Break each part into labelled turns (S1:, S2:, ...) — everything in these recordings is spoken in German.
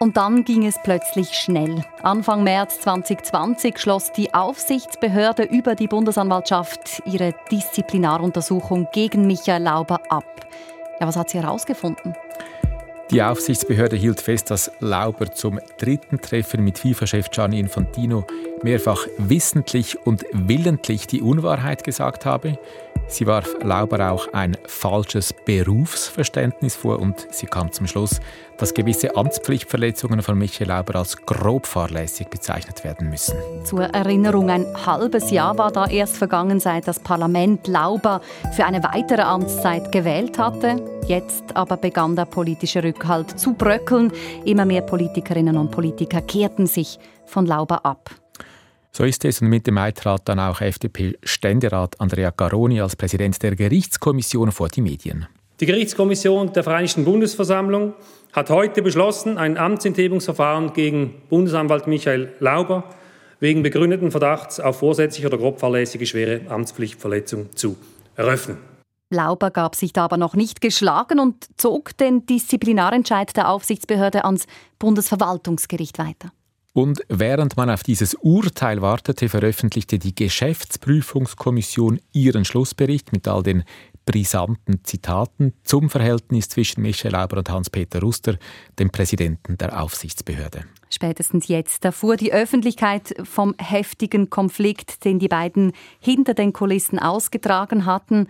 S1: Und dann ging es plötzlich schnell. Anfang März 2020 schloss die Aufsichtsbehörde über die Bundesanwaltschaft ihre Disziplinaruntersuchung gegen Michael Lauber ab. Ja, was hat sie herausgefunden?
S2: Die Aufsichtsbehörde hielt fest, dass Lauber zum dritten Treffen mit FIFA-Chef Gianni Infantino mehrfach wissentlich und willentlich die Unwahrheit gesagt habe. Sie warf Lauber auch ein falsches Berufsverständnis vor und sie kam zum Schluss, dass gewisse Amtspflichtverletzungen von Michael Lauber als grob fahrlässig bezeichnet werden müssen.
S1: Zur Erinnerung, ein halbes Jahr war da erst vergangen, seit das Parlament Lauber für eine weitere Amtszeit gewählt hatte. Jetzt aber begann der politische Rückhalt zu bröckeln. Immer mehr Politikerinnen und Politiker kehrten sich von Lauber ab.
S2: So ist es und Mitte Mai trat dann auch FDP-Ständerat Andrea Garoni als Präsident der Gerichtskommission vor die Medien.
S3: Die Gerichtskommission der Vereinigten Bundesversammlung hat heute beschlossen, ein Amtsenthebungsverfahren gegen Bundesanwalt Michael Lauber wegen begründeten Verdachts auf vorsätzliche oder grob fahrlässige schwere Amtspflichtverletzung zu eröffnen.
S1: Lauber gab sich da aber noch nicht geschlagen und zog den Disziplinarentscheid der Aufsichtsbehörde ans Bundesverwaltungsgericht weiter.
S2: Und während man auf dieses Urteil wartete, veröffentlichte die Geschäftsprüfungskommission ihren Schlussbericht mit all den brisanten Zitaten zum Verhältnis zwischen Michel Lauber und Hans-Peter Ruster, dem Präsidenten der Aufsichtsbehörde.
S1: Spätestens jetzt erfuhr die Öffentlichkeit vom heftigen Konflikt, den die beiden hinter den Kulissen ausgetragen hatten.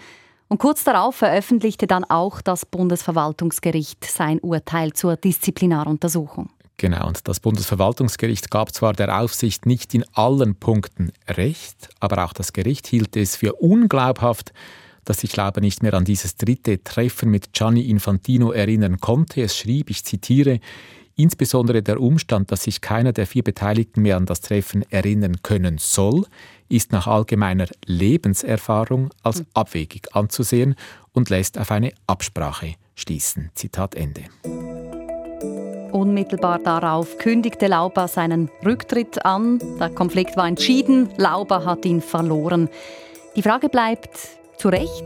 S1: Und kurz darauf veröffentlichte dann auch das Bundesverwaltungsgericht sein Urteil zur Disziplinaruntersuchung.
S2: Genau, und das Bundesverwaltungsgericht gab zwar der Aufsicht nicht in allen Punkten Recht, aber auch das Gericht hielt es für unglaubhaft, dass sich Lauber nicht mehr an dieses dritte Treffen mit Gianni Infantino erinnern konnte. Es schrieb, ich zitiere, Insbesondere der Umstand, dass sich keiner der vier Beteiligten mehr an das Treffen erinnern können soll, ist nach allgemeiner Lebenserfahrung als abwegig anzusehen und lässt auf eine Absprache schließen. Zitat Ende.
S1: Unmittelbar darauf kündigte Lauber seinen Rücktritt an. Der Konflikt war entschieden, Lauber hat ihn verloren. Die Frage bleibt, zu Recht?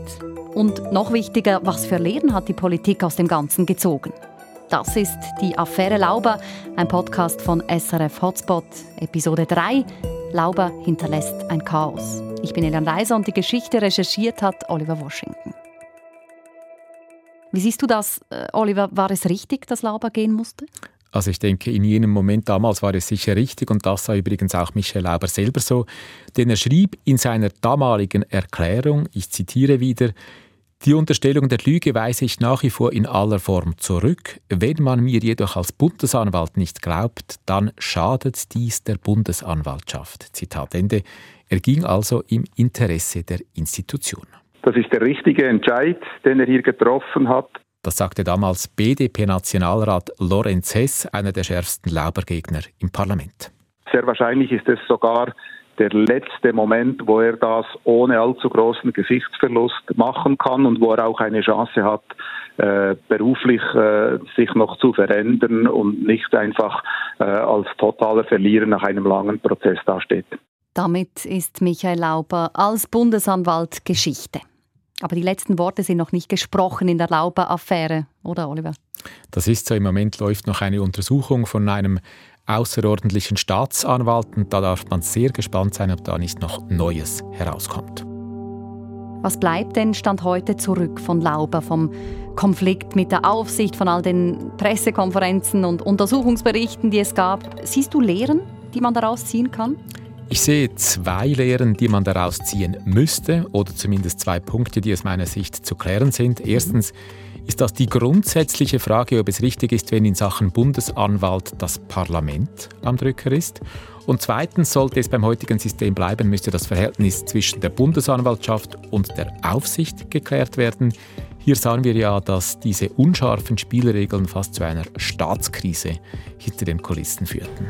S1: Und noch wichtiger, was für Lehren hat die Politik aus dem Ganzen gezogen? Das ist die Affäre Lauber, ein Podcast von SRF Hotspot, Episode 3. Lauber hinterlässt ein Chaos. Ich bin Elan Reiser und die Geschichte recherchiert hat Oliver Washington. Wie siehst du das, äh, Oliver? War es richtig, dass Lauber gehen musste?
S2: Also ich denke, in jenem Moment damals war es sicher richtig und das sah übrigens auch Michel Lauber selber so, denn er schrieb in seiner damaligen Erklärung, ich zitiere wieder, die Unterstellung der Lüge weise ich nach wie vor in aller Form zurück. Wenn man mir jedoch als Bundesanwalt nicht glaubt, dann schadet dies der Bundesanwaltschaft. Zitat Ende. Er ging also im Interesse der Institution.
S4: Das ist der richtige Entscheid, den er hier getroffen hat.
S2: Das sagte damals BDP-Nationalrat Lorenz Hess, einer der schärfsten Laubergegner im Parlament.
S4: Sehr wahrscheinlich ist es sogar der letzte Moment, wo er das ohne allzu großen Gesichtsverlust machen kann und wo er auch eine Chance hat, äh, beruflich äh, sich noch zu verändern und nicht einfach äh, als totaler Verlierer nach einem langen Prozess dasteht.
S1: Damit ist Michael Lauber als Bundesanwalt Geschichte. Aber die letzten Worte sind noch nicht gesprochen in der Lauber-Affäre, oder Oliver?
S2: Das ist so. Im Moment läuft noch eine Untersuchung von einem außerordentlichen Staatsanwalt und da darf man sehr gespannt sein, ob da nicht noch Neues herauskommt.
S1: Was bleibt denn Stand heute zurück von Lauber, vom Konflikt mit der Aufsicht, von all den Pressekonferenzen und Untersuchungsberichten, die es gab? Siehst du Lehren, die man daraus ziehen kann?
S2: Ich sehe zwei Lehren, die man daraus ziehen müsste, oder zumindest zwei Punkte, die aus meiner Sicht zu klären sind. Erstens ist das die grundsätzliche Frage, ob es richtig ist, wenn in Sachen Bundesanwalt das Parlament am Drücker ist. Und zweitens sollte es beim heutigen System bleiben, müsste das Verhältnis zwischen der Bundesanwaltschaft und der Aufsicht geklärt werden. Hier sahen wir ja, dass diese unscharfen Spielregeln fast zu einer Staatskrise hinter den Kulissen führten.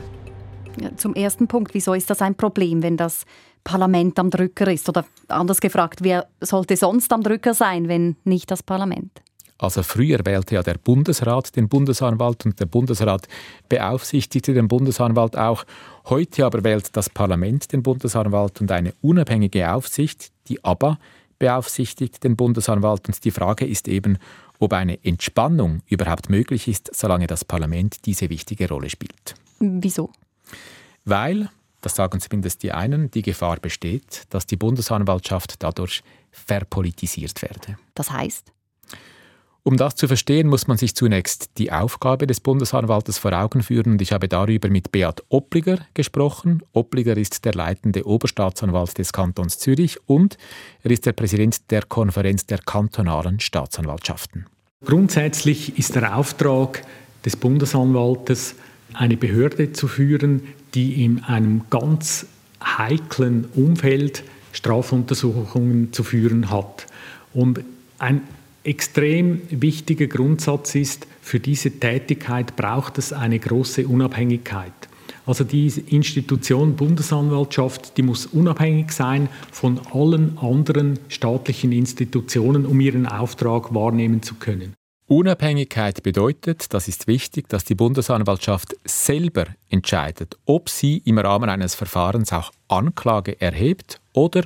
S1: Zum ersten Punkt, wieso ist das ein Problem, wenn das Parlament am Drücker ist? Oder anders gefragt, wer sollte sonst am Drücker sein, wenn nicht das Parlament?
S2: Also früher wählte ja der Bundesrat den Bundesanwalt und der Bundesrat beaufsichtigte den Bundesanwalt auch. Heute aber wählt das Parlament den Bundesanwalt und eine unabhängige Aufsicht, die aber beaufsichtigt den Bundesanwalt. Und die Frage ist eben, ob eine Entspannung überhaupt möglich ist, solange das Parlament diese wichtige Rolle spielt.
S1: Wieso?
S2: Weil, das sagen zumindest die einen, die Gefahr besteht, dass die Bundesanwaltschaft dadurch verpolitisiert werde.
S1: Das heißt?
S2: Um das zu verstehen, muss man sich zunächst die Aufgabe des Bundesanwaltes vor Augen führen und ich habe darüber mit Beat Oppliger gesprochen. Oppliger ist der leitende Oberstaatsanwalt des Kantons Zürich und er ist der Präsident der Konferenz der kantonalen Staatsanwaltschaften.
S5: Grundsätzlich ist der Auftrag des Bundesanwaltes, eine Behörde zu führen, die in einem ganz heiklen Umfeld Strafuntersuchungen zu führen hat. Und ein extrem wichtiger Grundsatz ist, für diese Tätigkeit braucht es eine große Unabhängigkeit. Also die Institution Bundesanwaltschaft, die muss unabhängig sein von allen anderen staatlichen Institutionen, um ihren Auftrag wahrnehmen zu können.
S2: Unabhängigkeit bedeutet, das ist wichtig, dass die Bundesanwaltschaft selber entscheidet, ob sie im Rahmen eines Verfahrens auch Anklage erhebt oder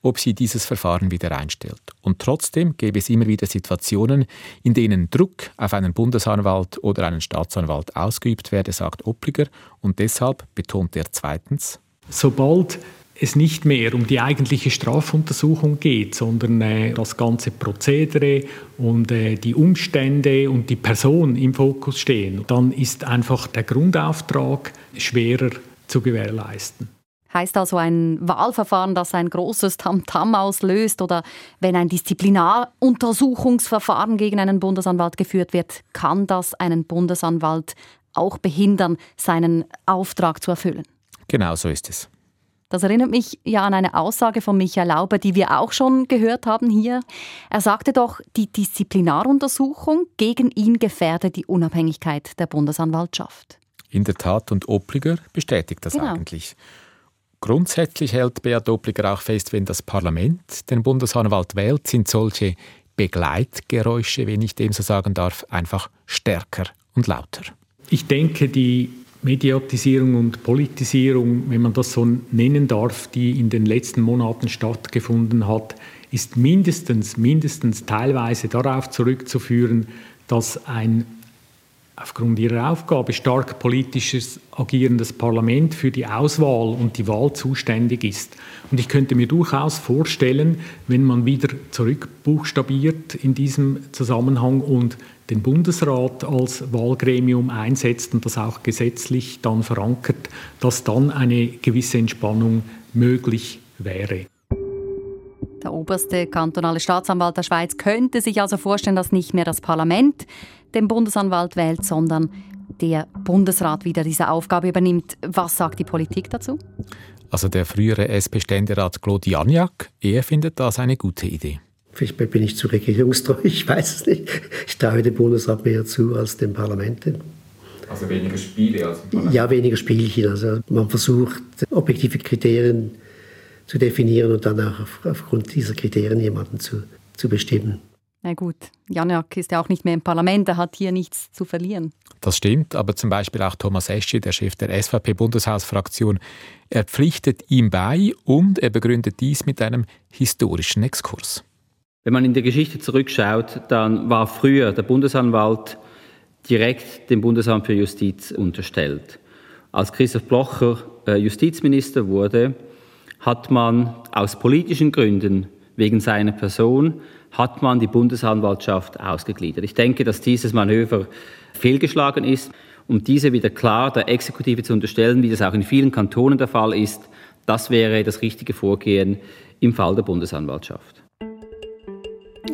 S2: ob sie dieses Verfahren wieder einstellt. Und trotzdem gäbe es immer wieder Situationen, in denen Druck auf einen Bundesanwalt oder einen Staatsanwalt ausgeübt werde, sagt Oppliger. Und deshalb betont er zweitens,
S5: sobald es nicht mehr um die eigentliche Strafuntersuchung geht, sondern äh, das ganze Prozedere und äh, die Umstände und die Person im Fokus stehen, dann ist einfach der Grundauftrag schwerer zu gewährleisten.
S1: Heißt also ein Wahlverfahren, das ein großes Tamtam -Tam auslöst oder wenn ein Disziplinaruntersuchungsverfahren gegen einen Bundesanwalt geführt wird, kann das einen Bundesanwalt auch behindern, seinen Auftrag zu erfüllen.
S2: Genau so ist es.
S1: Das erinnert mich ja an eine Aussage von Michael Lauber, die wir auch schon gehört haben hier. Er sagte doch, die Disziplinaruntersuchung gegen ihn gefährde die Unabhängigkeit der Bundesanwaltschaft.
S2: In der Tat, und Opliger bestätigt das genau. eigentlich. Grundsätzlich hält Beat Dopliger auch fest, wenn das Parlament den Bundesanwalt wählt, sind solche Begleitgeräusche, wenn ich dem so sagen darf, einfach stärker und lauter.
S5: Ich denke, die Mediatisierung und Politisierung, wenn man das so nennen darf, die in den letzten Monaten stattgefunden hat, ist mindestens, mindestens teilweise darauf zurückzuführen, dass ein aufgrund ihrer Aufgabe stark politisches agierendes Parlament für die Auswahl und die Wahl zuständig ist. Und ich könnte mir durchaus vorstellen, wenn man wieder zurückbuchstabiert in diesem Zusammenhang und den Bundesrat als Wahlgremium einsetzt und das auch gesetzlich dann verankert, dass dann eine gewisse Entspannung möglich wäre.
S1: Der oberste kantonale Staatsanwalt der Schweiz könnte sich also vorstellen, dass nicht mehr das Parlament den Bundesanwalt wählt, sondern der Bundesrat wieder diese Aufgabe übernimmt. Was sagt die Politik dazu?
S2: Also der frühere SP-Ständerat Claude Janiak, er findet das eine gute Idee.
S6: Vielleicht bin ich zu regierungstreu, ich weiß es nicht. Ich traue dem Bundesrat mehr zu als dem Parlament.
S2: Also weniger Spiele als im
S6: Parlament? Ja, weniger Spielchen. Also man versucht, objektive Kriterien zu definieren und dann auch auf, aufgrund dieser Kriterien jemanden zu, zu bestimmen.
S1: Na gut, Janak ist ja auch nicht mehr im Parlament, er hat hier nichts zu verlieren.
S2: Das stimmt, aber zum Beispiel auch Thomas Eschi, der Chef der SVP-Bundeshausfraktion, er pflichtet ihm bei und er begründet dies mit einem historischen Exkurs.
S7: Wenn man in der Geschichte zurückschaut, dann war früher der Bundesanwalt direkt dem Bundesamt für Justiz unterstellt. Als Christoph Blocher äh, Justizminister wurde, hat man aus politischen Gründen wegen seiner Person hat man die Bundesanwaltschaft ausgegliedert. Ich denke, dass dieses Manöver fehlgeschlagen ist. Um diese wieder klar der Exekutive zu unterstellen, wie das auch in vielen Kantonen der Fall ist, das wäre das richtige Vorgehen im Fall der Bundesanwaltschaft.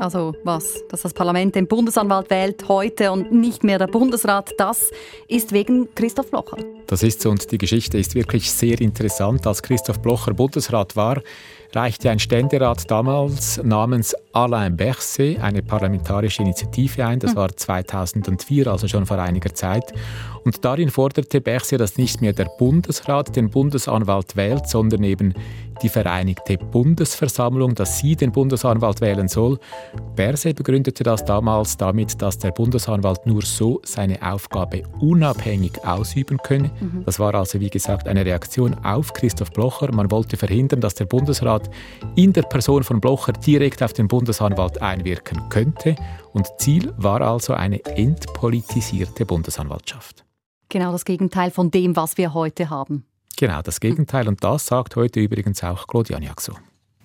S1: Also was, dass das Parlament den Bundesanwalt wählt heute und nicht mehr der Bundesrat, das ist wegen Christoph Blocher.
S2: Das ist so und die Geschichte ist wirklich sehr interessant. Als Christoph Blocher Bundesrat war, reichte ein Ständerat damals namens Alain Berset eine parlamentarische Initiative ein. Das hm. war 2004, also schon vor einiger Zeit. Und darin forderte Berset, dass nicht mehr der Bundesrat den Bundesanwalt wählt, sondern eben die Vereinigte Bundesversammlung, dass sie den Bundesanwalt wählen soll. Berset begründete das damals damit, dass der Bundesanwalt nur so seine Aufgabe unabhängig ausüben könne. Mhm. Das war also, wie gesagt, eine Reaktion auf Christoph Blocher. Man wollte verhindern, dass der Bundesrat Bundesrat in der Person von Blocher direkt auf den Bundesanwalt einwirken könnte. Und Ziel war also eine entpolitisierte Bundesanwaltschaft.
S1: Genau das Gegenteil von dem, was wir heute haben.
S2: Genau, das Gegenteil. Und das sagt heute übrigens auch Claude Janiak so.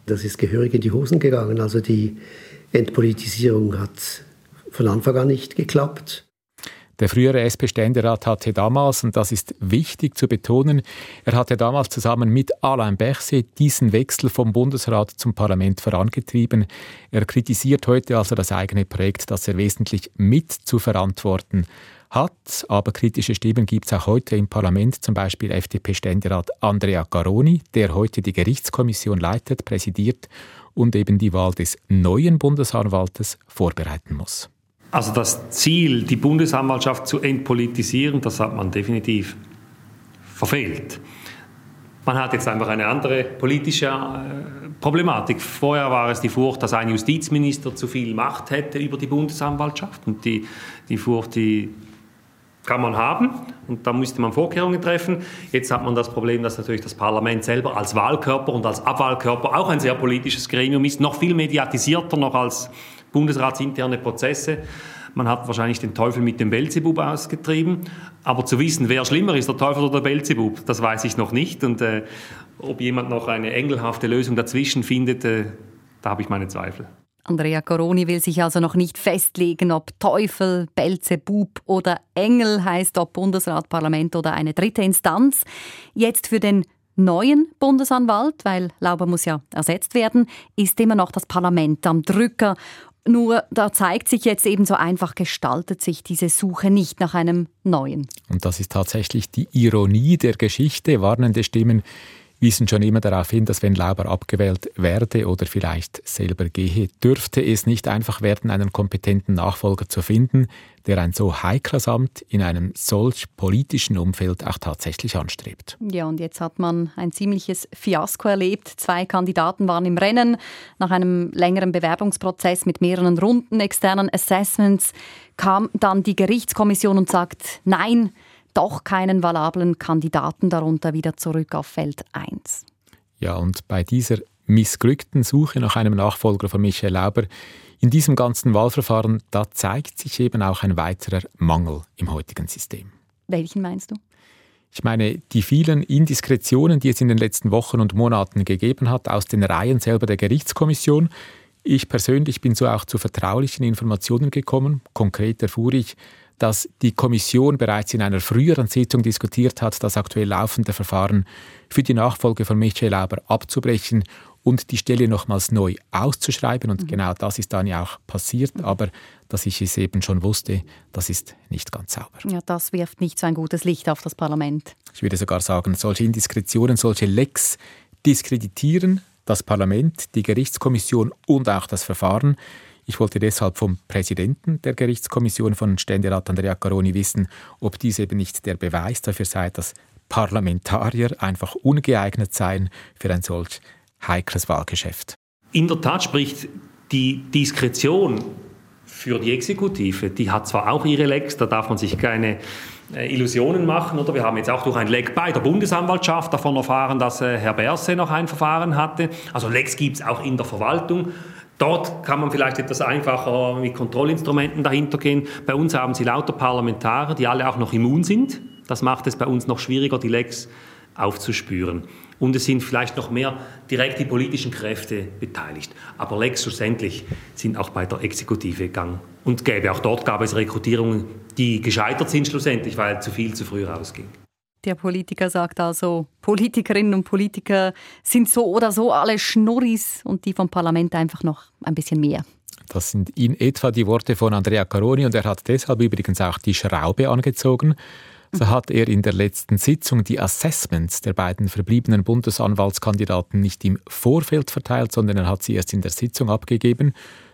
S6: Das ist gehörig in die Hosen gegangen. Also die Entpolitisierung hat von Anfang an nicht geklappt.
S2: Der frühere SP-Ständerat hatte damals, und das ist wichtig zu betonen, er hatte damals zusammen mit Alain Berset diesen Wechsel vom Bundesrat zum Parlament vorangetrieben. Er kritisiert heute also das eigene Projekt, das er wesentlich mit zu verantworten hat. Aber kritische Stimmen gibt es auch heute im Parlament, zum Beispiel FDP-Ständerat Andrea Garoni, der heute die Gerichtskommission leitet, präsidiert und eben die Wahl des neuen Bundesanwaltes vorbereiten muss.
S3: Also das Ziel, die Bundesanwaltschaft zu entpolitisieren, das hat man definitiv verfehlt. Man hat jetzt einfach eine andere politische äh, Problematik. Vorher war es die Furcht, dass ein Justizminister zu viel Macht hätte über die Bundesanwaltschaft. Und die, die Furcht, die kann man haben und da müsste man Vorkehrungen treffen. Jetzt hat man das Problem, dass natürlich das Parlament selber als Wahlkörper und als Abwahlkörper auch ein sehr politisches Gremium ist, noch viel mediatisierter noch als bundesratsinterne Prozesse. Man hat wahrscheinlich den Teufel mit dem Belzebub ausgetrieben. Aber zu wissen, wer schlimmer ist, der Teufel oder der Belzebub, das weiß ich noch nicht. Und äh, ob jemand noch eine engelhafte Lösung dazwischen findet, äh, da habe ich meine Zweifel.
S1: Andrea Coroni will sich also noch nicht festlegen, ob Teufel, Belzebub oder Engel heißt, ob Bundesrat, Parlament oder eine dritte Instanz. Jetzt für den neuen Bundesanwalt, weil Lauber muss ja ersetzt werden, ist immer noch das Parlament am Drücker. Nur da zeigt sich jetzt eben so einfach gestaltet sich diese Suche nicht nach einem neuen.
S2: Und das ist tatsächlich die Ironie der Geschichte. Warnende Stimmen wiesen schon immer darauf hin, dass wenn Lauber abgewählt werde oder vielleicht selber gehe, dürfte es nicht einfach werden, einen kompetenten Nachfolger zu finden, der ein so heikles Amt in einem solch politischen Umfeld auch tatsächlich anstrebt.
S1: Ja, und jetzt hat man ein ziemliches Fiasko erlebt. Zwei Kandidaten waren im Rennen. Nach einem längeren Bewerbungsprozess mit mehreren Runden externen Assessments kam dann die Gerichtskommission und sagt, nein, doch keinen valablen Kandidaten darunter wieder zurück auf Feld 1.
S2: Ja, und bei dieser missglückten Suche nach einem Nachfolger von Michael Lauber in diesem ganzen Wahlverfahren, da zeigt sich eben auch ein weiterer Mangel im heutigen System.
S1: Welchen meinst du?
S2: Ich meine, die vielen Indiskretionen, die es in den letzten Wochen und Monaten gegeben hat, aus den Reihen selber der Gerichtskommission. Ich persönlich bin so auch zu vertraulichen Informationen gekommen. Konkret erfuhr ich, dass die Kommission bereits in einer früheren Sitzung diskutiert hat, das aktuell laufende Verfahren für die Nachfolge von Michael Lauber abzubrechen und die Stelle nochmals neu auszuschreiben. Und mhm. genau das ist dann ja auch passiert. Mhm. Aber dass ich es eben schon wusste, das ist nicht ganz sauber.
S1: Ja, das wirft nicht so ein gutes Licht auf das Parlament.
S2: Ich würde sogar sagen, solche Indiskretionen, solche Lecks diskreditieren das Parlament, die Gerichtskommission und auch das Verfahren. Ich wollte deshalb vom Präsidenten der Gerichtskommission von Ständerat Andrea Caroni wissen, ob dies eben nicht der Beweis dafür sei, dass Parlamentarier einfach ungeeignet seien für ein solch heikles Wahlgeschäft.
S3: In der Tat spricht die Diskretion für die Exekutive, die hat zwar auch ihre Lecks, da darf man sich keine äh, Illusionen machen. Oder wir haben jetzt auch durch ein Leck bei der Bundesanwaltschaft davon erfahren, dass äh, Herr Berse noch ein Verfahren hatte. Also Lecks gibt es auch in der Verwaltung. Dort kann man vielleicht etwas einfacher mit Kontrollinstrumenten dahinter gehen. Bei uns haben Sie lauter Parlamentarier, die alle auch noch immun sind. Das macht es bei uns noch schwieriger, die Lecks aufzuspüren. Und es sind vielleicht noch mehr direkt die politischen Kräfte beteiligt. Aber Lecks schlussendlich sind auch bei der Exekutive gang und gäbe. Auch dort gab es Rekrutierungen, die gescheitert sind schlussendlich, weil zu viel zu früh rausging.
S1: Der Politiker sagt also, Politikerinnen und Politiker sind so oder so alle Schnurris und die vom Parlament einfach noch ein bisschen mehr.
S2: Das sind in etwa die Worte von Andrea Caroni und er hat deshalb übrigens auch die Schraube angezogen. So hat er in der letzten Sitzung die Assessments der beiden verbliebenen Bundesanwaltskandidaten nicht im Vorfeld verteilt, sondern er hat sie erst in der Sitzung abgegeben,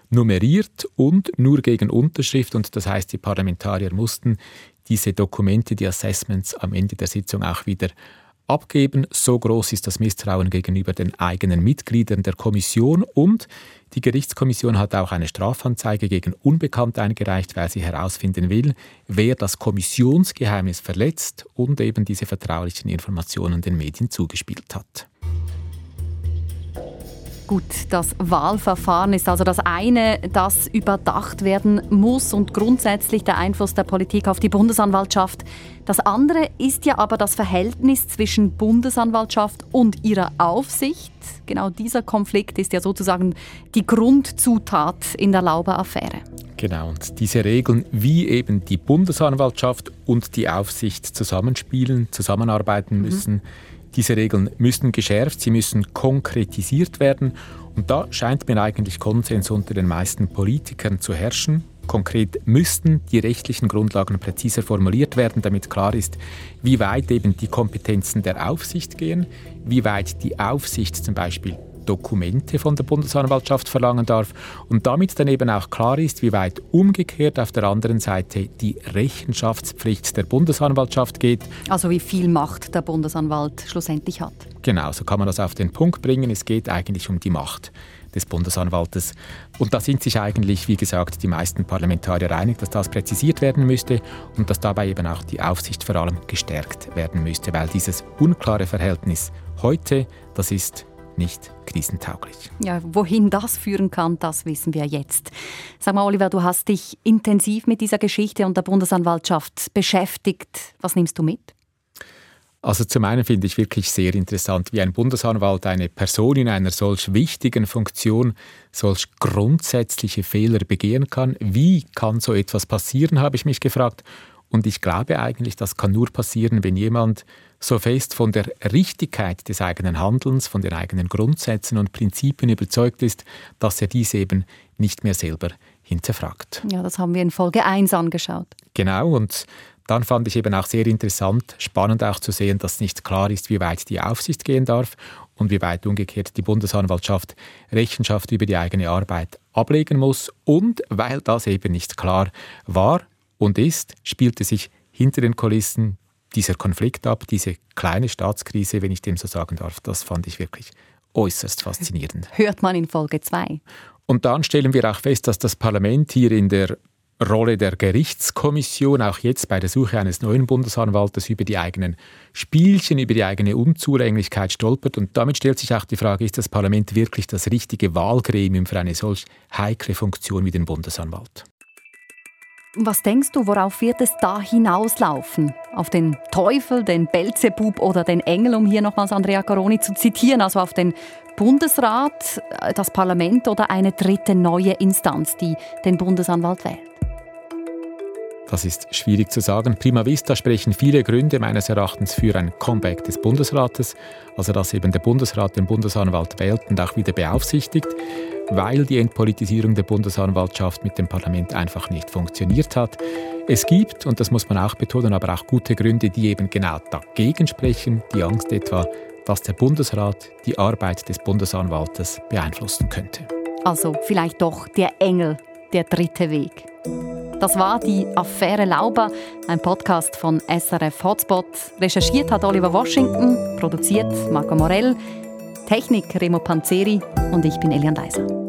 S2: nummeriert und nur gegen Unterschrift. Und das heißt, die Parlamentarier mussten diese Dokumente, die Assessments am Ende der Sitzung auch wieder abgeben. So groß ist das Misstrauen gegenüber den eigenen Mitgliedern der Kommission und die Gerichtskommission hat auch eine Strafanzeige gegen Unbekannt eingereicht, weil sie herausfinden will, wer das Kommissionsgeheimnis verletzt und eben diese vertraulichen Informationen den Medien zugespielt hat.
S1: Gut, das Wahlverfahren ist also das eine, das überdacht werden muss und grundsätzlich der Einfluss der Politik auf die Bundesanwaltschaft. Das andere ist ja aber das Verhältnis zwischen Bundesanwaltschaft und ihrer Aufsicht. Genau dieser Konflikt ist ja sozusagen die Grundzutat in der Lauber-Affäre.
S2: Genau, und diese Regeln, wie eben die Bundesanwaltschaft und die Aufsicht zusammenspielen, zusammenarbeiten mhm. müssen, mhm diese Regeln müssen geschärft, sie müssen konkretisiert werden. Und da scheint mir eigentlich Konsens unter den meisten Politikern zu herrschen. Konkret müssten die rechtlichen Grundlagen präziser formuliert werden, damit klar ist, wie weit eben die Kompetenzen der Aufsicht gehen, wie weit die Aufsicht zum Beispiel Dokumente von der Bundesanwaltschaft verlangen darf und damit dann eben auch klar ist, wie weit umgekehrt auf der anderen Seite die Rechenschaftspflicht der Bundesanwaltschaft geht.
S1: Also wie viel Macht der Bundesanwalt schlussendlich hat.
S2: Genau, so kann man das auf den Punkt bringen. Es geht eigentlich um die Macht des Bundesanwaltes. Und da sind sich eigentlich, wie gesagt, die meisten Parlamentarier einig, dass das präzisiert werden müsste und dass dabei eben auch die Aufsicht vor allem gestärkt werden müsste, weil dieses unklare Verhältnis heute, das ist nicht krisentauglich.
S1: Ja, wohin das führen kann, das wissen wir jetzt. Sag mal, Oliver, du hast dich intensiv mit dieser Geschichte und der Bundesanwaltschaft beschäftigt. Was nimmst du mit?
S2: Also zum einen finde ich wirklich sehr interessant, wie ein Bundesanwalt eine Person in einer solch wichtigen Funktion solch grundsätzliche Fehler begehen kann. Wie kann so etwas passieren, habe ich mich gefragt. Und ich glaube eigentlich, das kann nur passieren, wenn jemand so fest von der Richtigkeit des eigenen Handelns, von den eigenen Grundsätzen und Prinzipien überzeugt ist, dass er diese eben nicht mehr selber hinterfragt.
S1: Ja, das haben wir in Folge 1 angeschaut.
S2: Genau, und dann fand ich eben auch sehr interessant, spannend auch zu sehen, dass nicht klar ist, wie weit die Aufsicht gehen darf und wie weit umgekehrt die Bundesanwaltschaft Rechenschaft über die eigene Arbeit ablegen muss. Und weil das eben nicht klar war, und ist, spielte sich hinter den Kulissen dieser Konflikt ab, diese kleine Staatskrise, wenn ich dem so sagen darf. Das fand ich wirklich äußerst faszinierend.
S1: Hört man in Folge 2.
S2: Und dann stellen wir auch fest, dass das Parlament hier in der Rolle der Gerichtskommission auch jetzt bei der Suche eines neuen Bundesanwaltes über die eigenen Spielchen, über die eigene Unzulänglichkeit stolpert. Und damit stellt sich auch die Frage, ist das Parlament wirklich das richtige Wahlgremium für eine solch heikle Funktion wie den Bundesanwalt?
S1: Was denkst du, worauf wird es da hinauslaufen? Auf den Teufel, den Belzebub oder den Engel, um hier nochmals Andrea Caroni zu zitieren, also auf den Bundesrat, äh, das Parlament oder eine dritte neue Instanz, die den Bundesanwalt wählt?
S2: Das ist schwierig zu sagen. Prima vista sprechen viele Gründe meines Erachtens für ein Comeback des Bundesrates, also dass eben der Bundesrat den Bundesanwalt wählt und auch wieder beaufsichtigt weil die Entpolitisierung der Bundesanwaltschaft mit dem Parlament einfach nicht funktioniert hat. Es gibt, und das muss man auch betonen, aber auch gute Gründe, die eben genau dagegen sprechen, die Angst etwa, dass der Bundesrat die Arbeit des Bundesanwaltes beeinflussen könnte.
S1: Also vielleicht doch der Engel, der dritte Weg. Das war die Affäre Lauber, ein Podcast von SRF Hotspot. Recherchiert hat Oliver Washington, produziert Marco Morell. Technik Remo Panzeri und ich bin Elian Deiser.